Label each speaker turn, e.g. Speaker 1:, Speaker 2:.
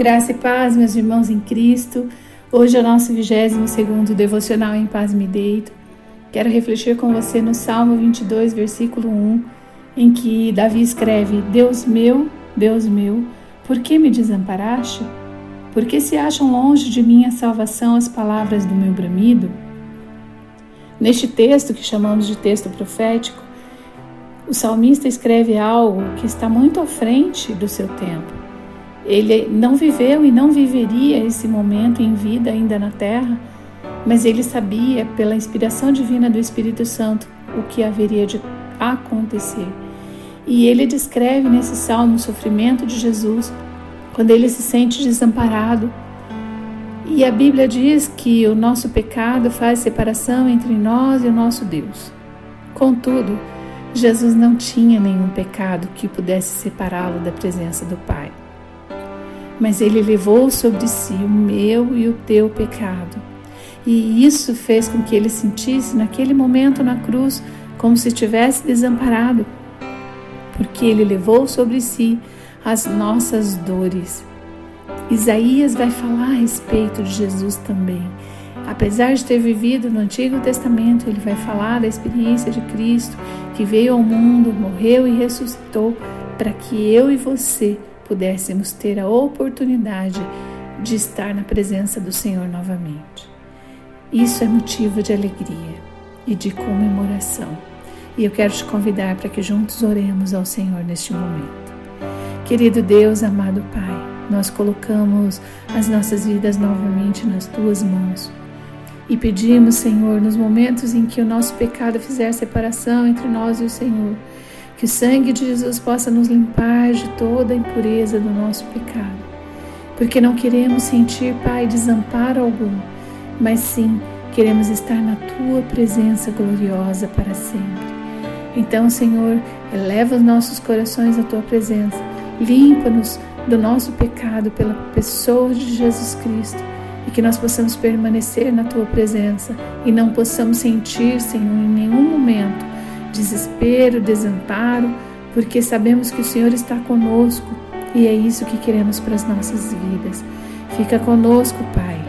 Speaker 1: Graça e paz, meus irmãos em Cristo. Hoje é o nosso 22 devocional em paz me deito. Quero refletir com você no Salmo 22, versículo 1, em que Davi escreve: Deus meu, Deus meu, por que me desamparaste? Por que se acham longe de mim a salvação as palavras do meu bramido? Neste texto que chamamos de texto profético, o salmista escreve algo que está muito à frente do seu tempo. Ele não viveu e não viveria esse momento em vida ainda na terra, mas ele sabia, pela inspiração divina do Espírito Santo, o que haveria de acontecer. E ele descreve nesse salmo o sofrimento de Jesus, quando ele se sente desamparado. E a Bíblia diz que o nosso pecado faz separação entre nós e o nosso Deus. Contudo, Jesus não tinha nenhum pecado que pudesse separá-lo da presença do Pai mas ele levou sobre si o meu e o teu pecado. E isso fez com que ele sentisse naquele momento na cruz como se estivesse desamparado, porque ele levou sobre si as nossas dores. Isaías vai falar a respeito de Jesus também. Apesar de ter vivido no Antigo Testamento, ele vai falar da experiência de Cristo que veio ao mundo, morreu e ressuscitou para que eu e você pudéssemos ter a oportunidade de estar na presença do Senhor novamente. Isso é motivo de alegria e de comemoração. E eu quero te convidar para que juntos oremos ao Senhor neste momento. Querido Deus, amado Pai, nós colocamos as nossas vidas novamente nas tuas mãos. E pedimos, Senhor, nos momentos em que o nosso pecado fizer separação entre nós e o Senhor, que o sangue de Jesus possa nos limpar de toda a impureza do nosso pecado. Porque não queremos sentir, Pai, desamparo algum, mas sim queremos estar na tua presença gloriosa para sempre. Então, Senhor, eleva os nossos corações à tua presença, limpa-nos do nosso pecado pela pessoa de Jesus Cristo e que nós possamos permanecer na tua presença e não possamos sentir, Senhor, em nenhum momento desespero, desamparo, porque sabemos que o Senhor está conosco e é isso que queremos para as nossas vidas. Fica conosco, Pai.